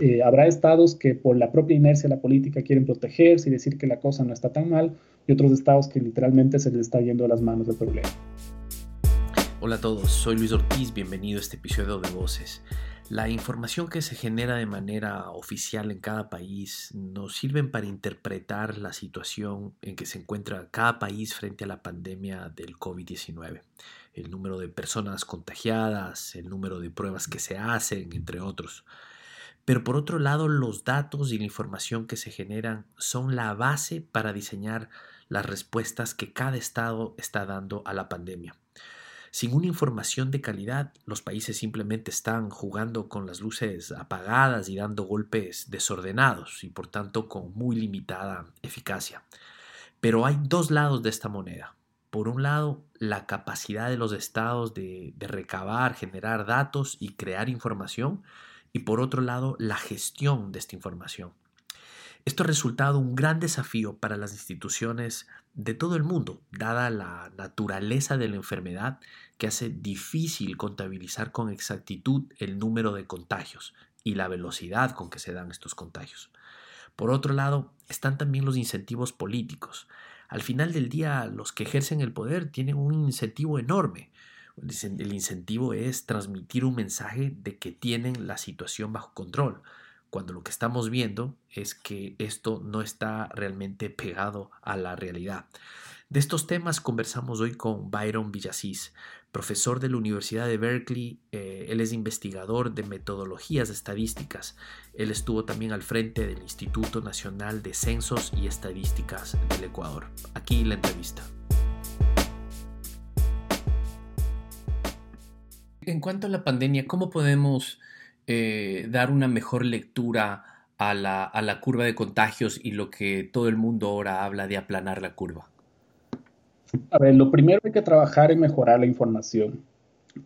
Eh, habrá estados que por la propia inercia de la política quieren protegerse y decir que la cosa no está tan mal, y otros estados que literalmente se les está yendo a las manos del problema. Hola a todos, soy Luis Ortiz, bienvenido a este episodio de Voces. La información que se genera de manera oficial en cada país nos sirven para interpretar la situación en que se encuentra cada país frente a la pandemia del COVID-19. El número de personas contagiadas, el número de pruebas que se hacen, entre otros. Pero por otro lado, los datos y la información que se generan son la base para diseñar las respuestas que cada estado está dando a la pandemia. Sin una información de calidad, los países simplemente están jugando con las luces apagadas y dando golpes desordenados y por tanto con muy limitada eficacia. Pero hay dos lados de esta moneda. Por un lado, la capacidad de los estados de, recabar, generar datos y crear información. Y por otro lado, la gestión de esta información. Esto ha resultado un gran desafío para las instituciones de todo el mundo, dada la naturaleza de la enfermedad que hace difícil contabilizar con exactitud el número de contagios y la velocidad con que se dan estos contagios. Por otro lado, están también los incentivos políticos. Al final del día, los que ejercen el poder tienen un incentivo enorme. El incentivo es transmitir un mensaje de que tienen la situación bajo control, cuando lo que estamos viendo es que esto no está realmente pegado a la realidad. De estos temas conversamos hoy con Byron Villasís, profesor de la Universidad de Berkeley. Eh, él es investigador de metodologías estadísticas. Él estuvo también al frente del Instituto Nacional de Censos y Estadísticas del Ecuador. Aquí la entrevista. En cuanto a la pandemia, ¿cómo podemos eh, dar una mejor lectura a la, a la curva de contagios y lo que todo el mundo ahora habla de aplanar la curva? A ver, lo primero hay que trabajar en mejorar la información,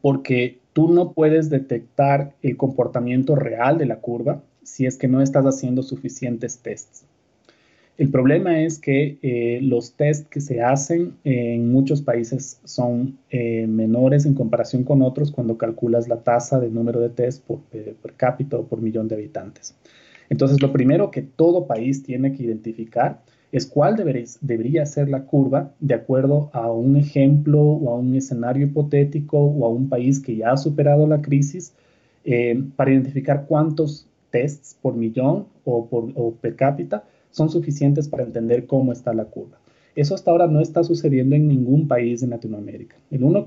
porque tú no puedes detectar el comportamiento real de la curva si es que no estás haciendo suficientes tests. El problema es que eh, los tests que se hacen en muchos países son eh, menores en comparación con otros cuando calculas la tasa de número de tests por, eh, per cápita o por millón de habitantes. Entonces, lo primero que todo país tiene que identificar es cuál debería ser la curva de acuerdo a un ejemplo o a un escenario hipotético o a un país que ya ha superado la crisis para identificar cuántos tests por millón o, por, o per cápita son suficientes para entender cómo está la curva. Eso hasta ahora no está sucediendo en ningún país de Latinoamérica. El, único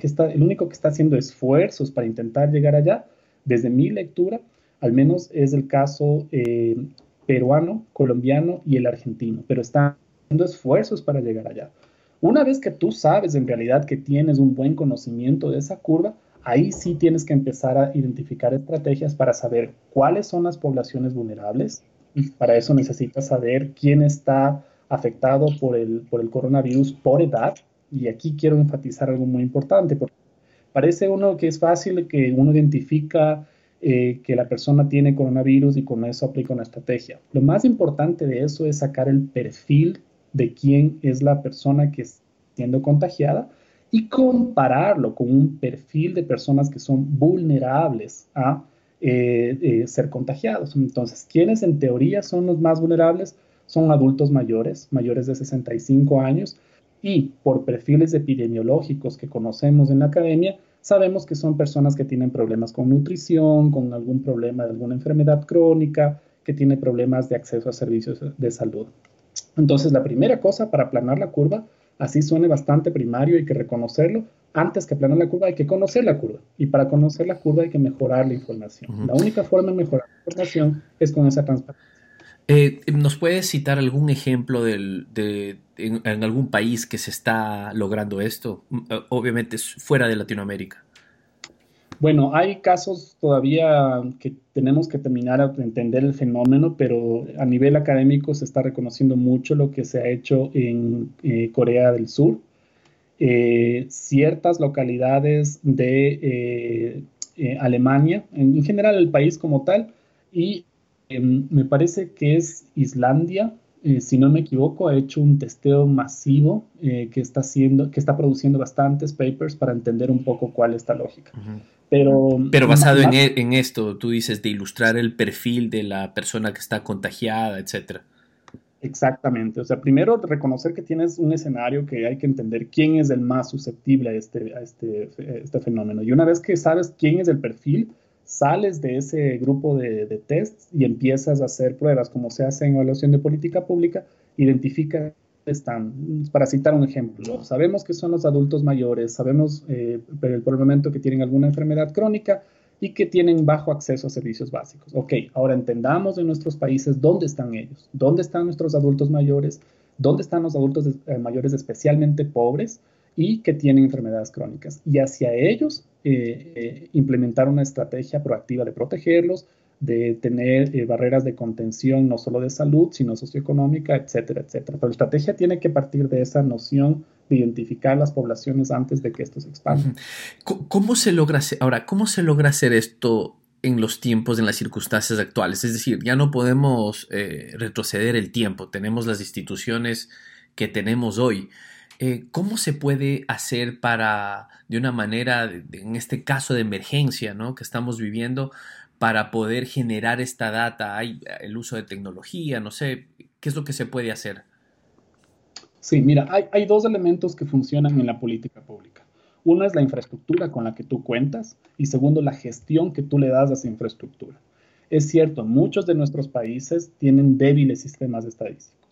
que está haciendo esfuerzos para intentar llegar allá, desde mi lectura, al menos es el caso eh, peruano, colombiano y el argentino, pero están haciendo esfuerzos para llegar allá. Una vez que tú sabes en realidad que tienes un buen conocimiento de esa curva, ahí sí tienes que empezar a identificar estrategias para saber cuáles son las poblaciones vulnerables, para eso necesitas saber quién está afectado por el, por el coronavirus por edad. Y aquí quiero enfatizar algo muy importante, porque parece uno que es fácil que uno identifica eh, que la persona tiene coronavirus y con eso aplica una estrategia. Lo más importante de eso es sacar el perfil de quién es la persona que está siendo contagiada y compararlo con un perfil de personas que son vulnerables a eh, eh, ser contagiados. Entonces, ¿quiénes en teoría son los más vulnerables? Son adultos mayores, mayores de 65 años, y por perfiles epidemiológicos que conocemos en la academia, sabemos que son personas que tienen problemas con nutrición, con algún problema de alguna enfermedad crónica, que tienen problemas de acceso a servicios de salud. Entonces, la primera cosa para aplanar la curva, así suene bastante primario, hay que reconocerlo, antes que planear la curva hay que conocer la curva. Y para conocer la curva hay que mejorar la información. La única forma de mejorar la información es con esa transparencia. Eh, ¿Nos puedes citar algún ejemplo de, en, algún país que se está logrando esto? Mm, eh, obviamente fuera de Latinoamérica. Bueno, hay casos todavía que tenemos que terminar de entender el fenómeno, pero a nivel académico se está reconociendo mucho lo que se ha hecho en eh, Corea del Sur, eh, ciertas localidades de eh, Alemania, en, general el país como tal, y em, me parece que es Islandia eh, si no me equivoco, ha hecho un testeo masivo eh, que, está haciendo, que está produciendo bastantes papers para entender un poco cuál es esta lógica. Pero, Pero basado en, e, en, esto, tú dices, de ilustrar el perfil de la persona que está contagiada, etcétera. Exactamente. O sea, primero reconocer que tienes un escenario que hay que entender quién es el más susceptible a este, a este, este fenómeno. Y una vez que sabes quién es el perfil, sales de ese grupo de, de tests y empiezas a hacer pruebas, como se hace en evaluación de política pública, identifica están. Para citar un ejemplo, sabemos que son los adultos mayores, sabemos eh, por el momento que tienen alguna enfermedad crónica y que tienen bajo acceso a servicios básicos. Ok, ahora entendamos en nuestros países dónde están ellos, dónde están nuestros adultos mayores, dónde están los adultos eh, mayores especialmente pobres y que tienen enfermedades crónicas. Y hacia ellos eh, implementar una estrategia proactiva de protegerlos, de tener eh, barreras de contención no solo de salud, sino socioeconómica, etcétera, etcétera. Pero la estrategia tiene que partir de esa noción de identificar las poblaciones antes de que esto se expanda. ¿Cómo se logra hacer, ahora, cómo se logra hacer esto en los tiempos, en las circunstancias actuales? Es decir, ya no podemos eh, retroceder el tiempo, tenemos las instituciones que tenemos hoy. Eh, ¿Cómo se puede hacer para, de una manera, en este caso de emergencia ¿no? que estamos viviendo, para poder generar esta data? ¿Hay el uso de tecnología? No sé, ¿qué es lo que se puede hacer? Sí, mira, hay, dos elementos que funcionan en la política pública. Uno es la infraestructura con la que tú cuentas y segundo, la gestión que tú le das a esa infraestructura. Es cierto, muchos de nuestros países tienen débiles sistemas estadísticos,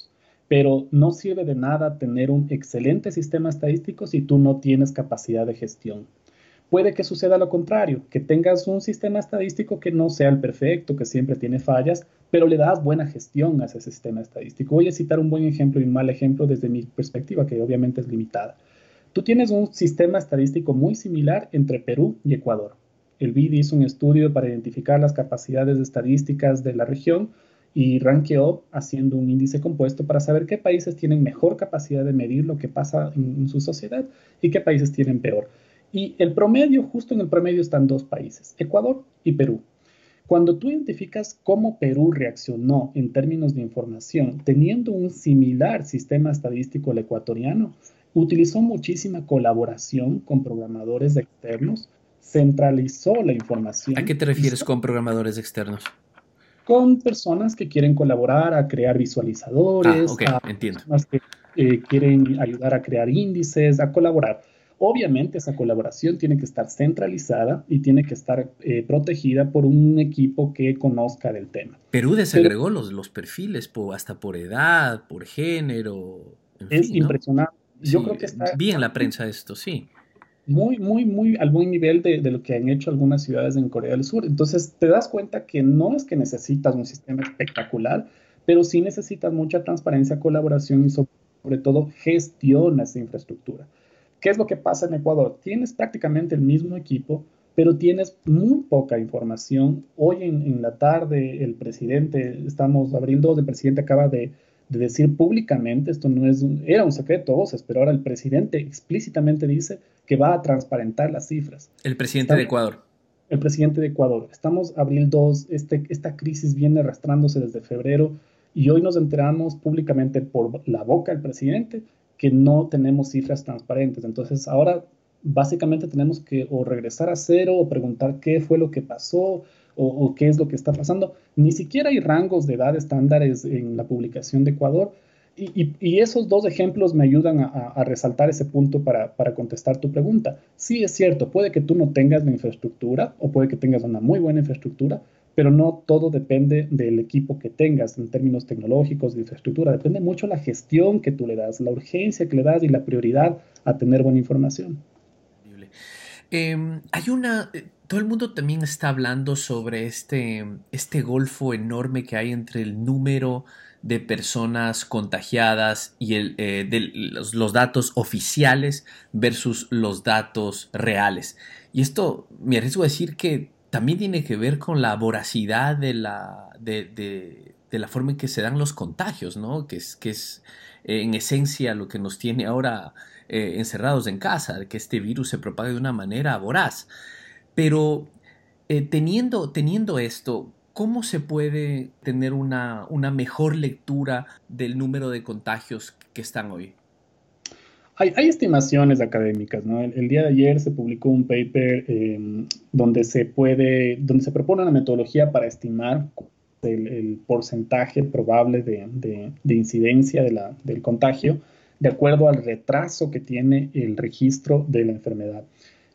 pero no sirve de nada tener un excelente sistema estadístico si tú no tienes capacidad de gestión. Puede que suceda lo contrario, que tengas un sistema estadístico que no sea el perfecto, que siempre tiene fallas, pero le das buena gestión a ese sistema estadístico. Voy a citar un buen ejemplo y un mal ejemplo desde mi perspectiva, que obviamente es limitada. Tú tienes un sistema estadístico muy similar entre Perú y Ecuador. El BID hizo un estudio para identificar las capacidades estadísticas de la región y ranqueó haciendo un índice compuesto para saber qué países tienen mejor capacidad de medir lo que pasa en su sociedad y qué países tienen peor. Y el promedio, justo en el promedio están dos países, Ecuador y Perú. Cuando tú identificas cómo Perú reaccionó en términos de información, teniendo un similar sistema estadístico al ecuatoriano, utilizó muchísima colaboración con programadores externos, centralizó la información. ¿A qué te refieres con programadores externos? Con personas que quieren colaborar a crear visualizadores, ah, entiendo. personas que eh, quieren ayudar a crear índices, a colaborar. Obviamente esa colaboración tiene que estar centralizada y tiene que estar eh, protegida por un equipo que conozca del tema. Perú desagregó los, los perfiles hasta por edad, por género. es impresionante. Yo creo que está... Bien la prensa esto, sí. Muy, muy, muy al buen nivel de, de, lo que han hecho algunas ciudades en Corea del Sur. Entonces te das cuenta que no es que necesitas un sistema espectacular, pero sí necesitas mucha transparencia, colaboración y sobre todo gestión de esa infraestructura. ¿Qué es lo que pasa en Ecuador? Tienes prácticamente el mismo equipo, pero tienes muy poca información. Hoy en, la tarde el presidente, estamos abril 2, el presidente acaba de, decir públicamente, esto no es, era un secreto voces, pero ahora el presidente explícitamente dice que va a transparentar las cifras. El presidente de Ecuador. El presidente de Ecuador. Estamos abril 2, este, esta crisis viene arrastrándose desde febrero y hoy nos enteramos públicamente por la boca del presidente que no tenemos cifras transparentes. Entonces ahora básicamente tenemos que o regresar a cero o preguntar qué fue lo que pasó o, qué es lo que está pasando. Ni siquiera hay rangos de edad estándares en la publicación de Ecuador. Y, esos dos ejemplos me ayudan a, resaltar ese punto para, contestar tu pregunta. Sí, es cierto, puede que tú no tengas la infraestructura o puede que tengas una muy buena infraestructura, pero no todo depende del equipo que tengas en términos tecnológicos, de infraestructura. Depende mucho la gestión que tú le das, la urgencia que le das y la prioridad a tener buena información. Em, hay una, eh, todo el mundo también está hablando sobre este, este golfo enorme que hay entre el número de personas contagiadas y el, eh, de los, datos oficiales versus los datos reales. Y esto me arriesgo a decir que también tiene que ver con la voracidad de la, de, la forma en que se dan los contagios, ¿no? Que es, que es eh, en esencia lo que nos tiene ahora eh, encerrados en casa, que este virus se propague de una manera voraz. Pero eh, teniendo, teniendo esto, ¿cómo se puede tener una, una mejor lectura del número de contagios que están hoy? Hay, estimaciones académicas, ¿no? El, día de ayer se publicó un paper em, donde se puede, donde se propone una metodología para estimar el, porcentaje probable de, incidencia del contagio de acuerdo al retraso que tiene el registro de la enfermedad.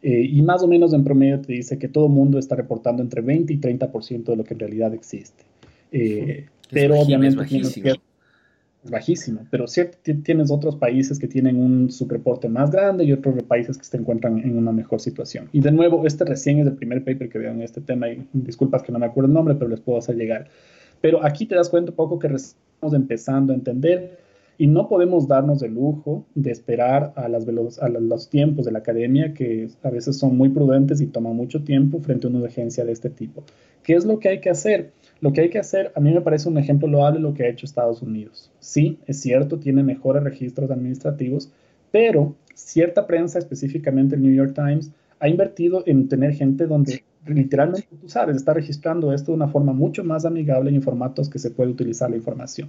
Eh, y más o menos en promedio te dice que todo el mundo está reportando entre 20 y 30% de lo que en realidad existe. Eh, pero obviamente es bajísimo, pero cierto, tienes otros países que tienen un subreporte más grande y otros países que se encuentran en una mejor situación. Y de nuevo, este recién es el primer paper que veo en este tema y disculpas que no me acuerdo el nombre, pero les puedo hacer llegar. Pero aquí te das cuenta un poco que estamos empezando a entender y no podemos darnos el lujo de esperar a, los tiempos de la academia, que a veces son muy prudentes y toman mucho tiempo frente a una urgencia de este tipo. ¿Qué es lo que hay que hacer? Lo que hay que hacer, a mí me parece un ejemplo loable lo que ha hecho Estados Unidos. Sí, es cierto, tiene mejores registros administrativos, pero cierta prensa, específicamente el New York Times, ha invertido en tener gente donde literalmente, tú sabes, está registrando esto de una forma mucho más amigable y en formatos que se puede utilizar la información.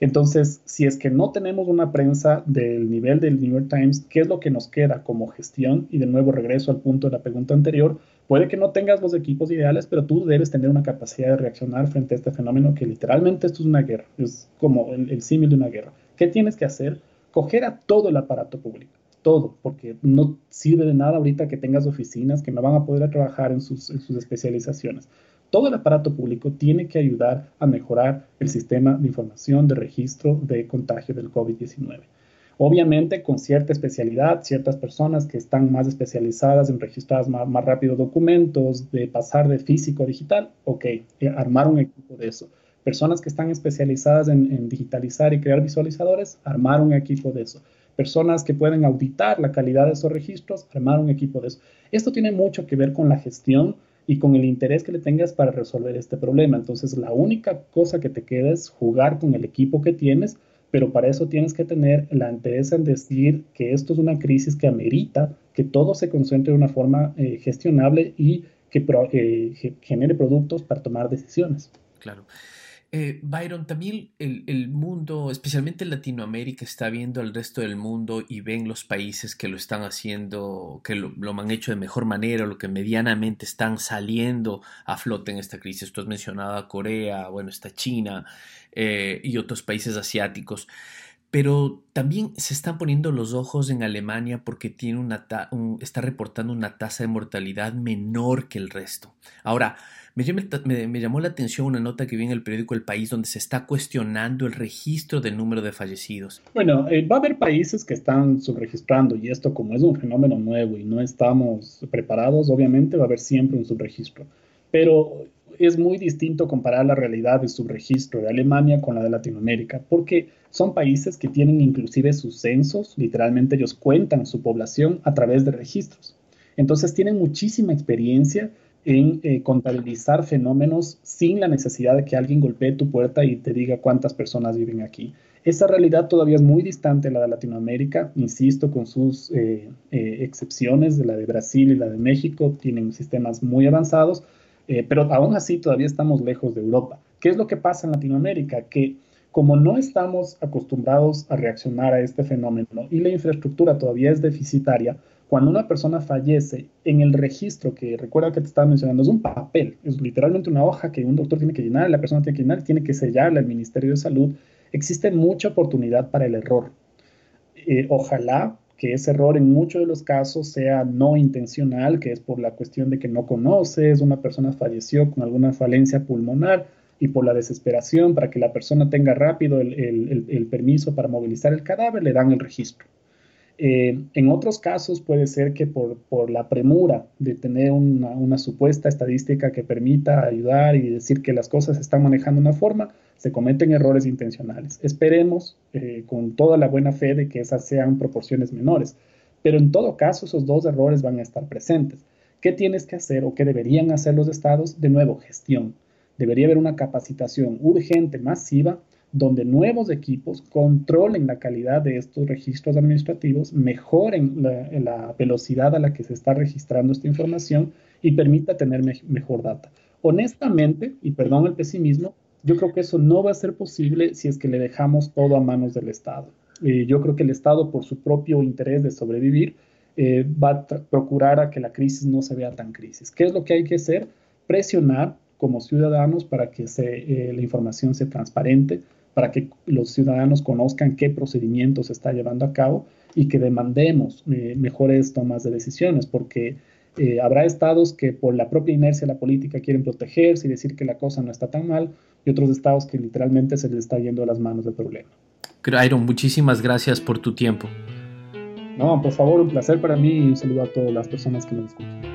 Entonces, si es que no tenemos una prensa del nivel del New York Times, ¿qué es lo que nos queda como gestión? Y de nuevo regreso al punto de la pregunta anterior, Puede que no tengas los equipos ideales, pero tú debes tener una capacidad de reaccionar frente a este fenómeno que literalmente esto es una guerra, es como el, símil de una guerra. ¿Qué tienes que hacer? Coger a todo el aparato público, todo, porque no sirve de nada ahorita que tengas oficinas que no van a poder trabajar en sus especializaciones. Todo el aparato público tiene que ayudar a mejorar el sistema de información de registro de contagio del COVID-19. Obviamente con cierta especialidad, ciertas personas que están más especializadas en registrar más, rápido documentos, de pasar de físico a digital, ok, eh, armar un equipo de eso. Personas que están especializadas en, digitalizar y crear visualizadores, armar un equipo de eso. Personas que pueden auditar la calidad de esos registros, armar un equipo de eso. Esto tiene mucho que ver con la gestión y con el interés que le tengas para resolver este problema. Entonces, la única cosa que te queda es jugar con el equipo que tienes pero para eso tienes que tener la interés en decir que esto es una crisis que amerita que todo se concentre de una forma eh, gestionable y que eh, genere productos para tomar decisiones. Claro. Eh, Byron, también el, mundo, especialmente Latinoamérica, está viendo al resto del mundo y ven los países que lo están haciendo, que lo, han hecho de mejor manera, lo que medianamente están saliendo a flote en esta crisis. Tú has mencionado a Corea, bueno, está China eh, y otros países asiáticos. Pero también se están poniendo los ojos en Alemania porque tiene una está reportando una tasa de mortalidad menor que el resto. Ahora, me, llamó la atención una nota que vi en el periódico El País donde se está cuestionando el registro del número de fallecidos. Bueno, eh, va a haber países que están subregistrando y esto como es un fenómeno nuevo y no estamos preparados, obviamente va a haber siempre un subregistro. Pero es muy distinto comparar la realidad de subregistro de Alemania con la de Latinoamérica, porque son países que tienen inclusive sus censos, literalmente ellos cuentan su población a través de registros. Entonces tienen muchísima experiencia en eh, contabilizar fenómenos sin la necesidad de que alguien golpee tu puerta y te diga cuántas personas viven aquí. Esa realidad todavía es muy distante de la de Latinoamérica, insisto, con sus eh, eh, excepciones de la de Brasil y la de México, tienen sistemas muy avanzados, pero aún así todavía estamos lejos de Europa. ¿Qué es lo que pasa en Latinoamérica? Que como no estamos acostumbrados a reaccionar a este fenómeno y la infraestructura todavía es deficitaria, cuando una persona fallece, en el registro que recuerda que te estaba mencionando, es un papel, es literalmente una hoja que un doctor tiene que llenar, la persona tiene que llenar, tiene que sellarla el Ministerio de Salud. Existe mucha oportunidad para el error. Eh, ojalá que ese error en muchos de los casos sea no intencional, que es por la cuestión de que no conoces, una persona falleció con alguna falencia pulmonar y por la desesperación para que la persona tenga rápido el permiso para movilizar el cadáver, le dan el registro. Eh, en otros casos puede ser que por, la premura de tener una, supuesta estadística que permita ayudar y decir que las cosas se están manejando de una forma, se cometen errores intencionales. Esperemos eh, con toda la buena fe de que esas sean proporciones menores, pero en todo caso esos dos errores van a estar presentes. ¿Qué tienes que hacer o qué deberían hacer los estados? De nuevo, gestión. Debería haber una capacitación urgente, masiva, donde nuevos equipos controlen la calidad de estos registros administrativos, mejoren la, velocidad a la que se está registrando esta información y permita tener mejor data. honestamente, y perdón el pesimismo, yo creo que eso no va a ser posible si es que le dejamos todo a manos del Estado. Eh, yo creo que el Estado, por su propio interés de sobrevivir, eh, va a procurar a que la crisis no se vea tan crisis. ¿Qué es lo que hay que hacer? Presionar como ciudadanos para que se, la información sea transparente, para que los ciudadanos conozcan qué procedimientos se está llevando a cabo y que demandemos eh, mejores tomas de decisiones, porque eh, habrá estados que por la propia inercia de la política quieren protegerse y decir que la cosa no está tan mal, y otros estados que literalmente se les está yendo a las manos del problema. Iron, muchísimas gracias por tu tiempo. No, por favor, un placer para mí y un saludo a todas las personas que nos escuchan.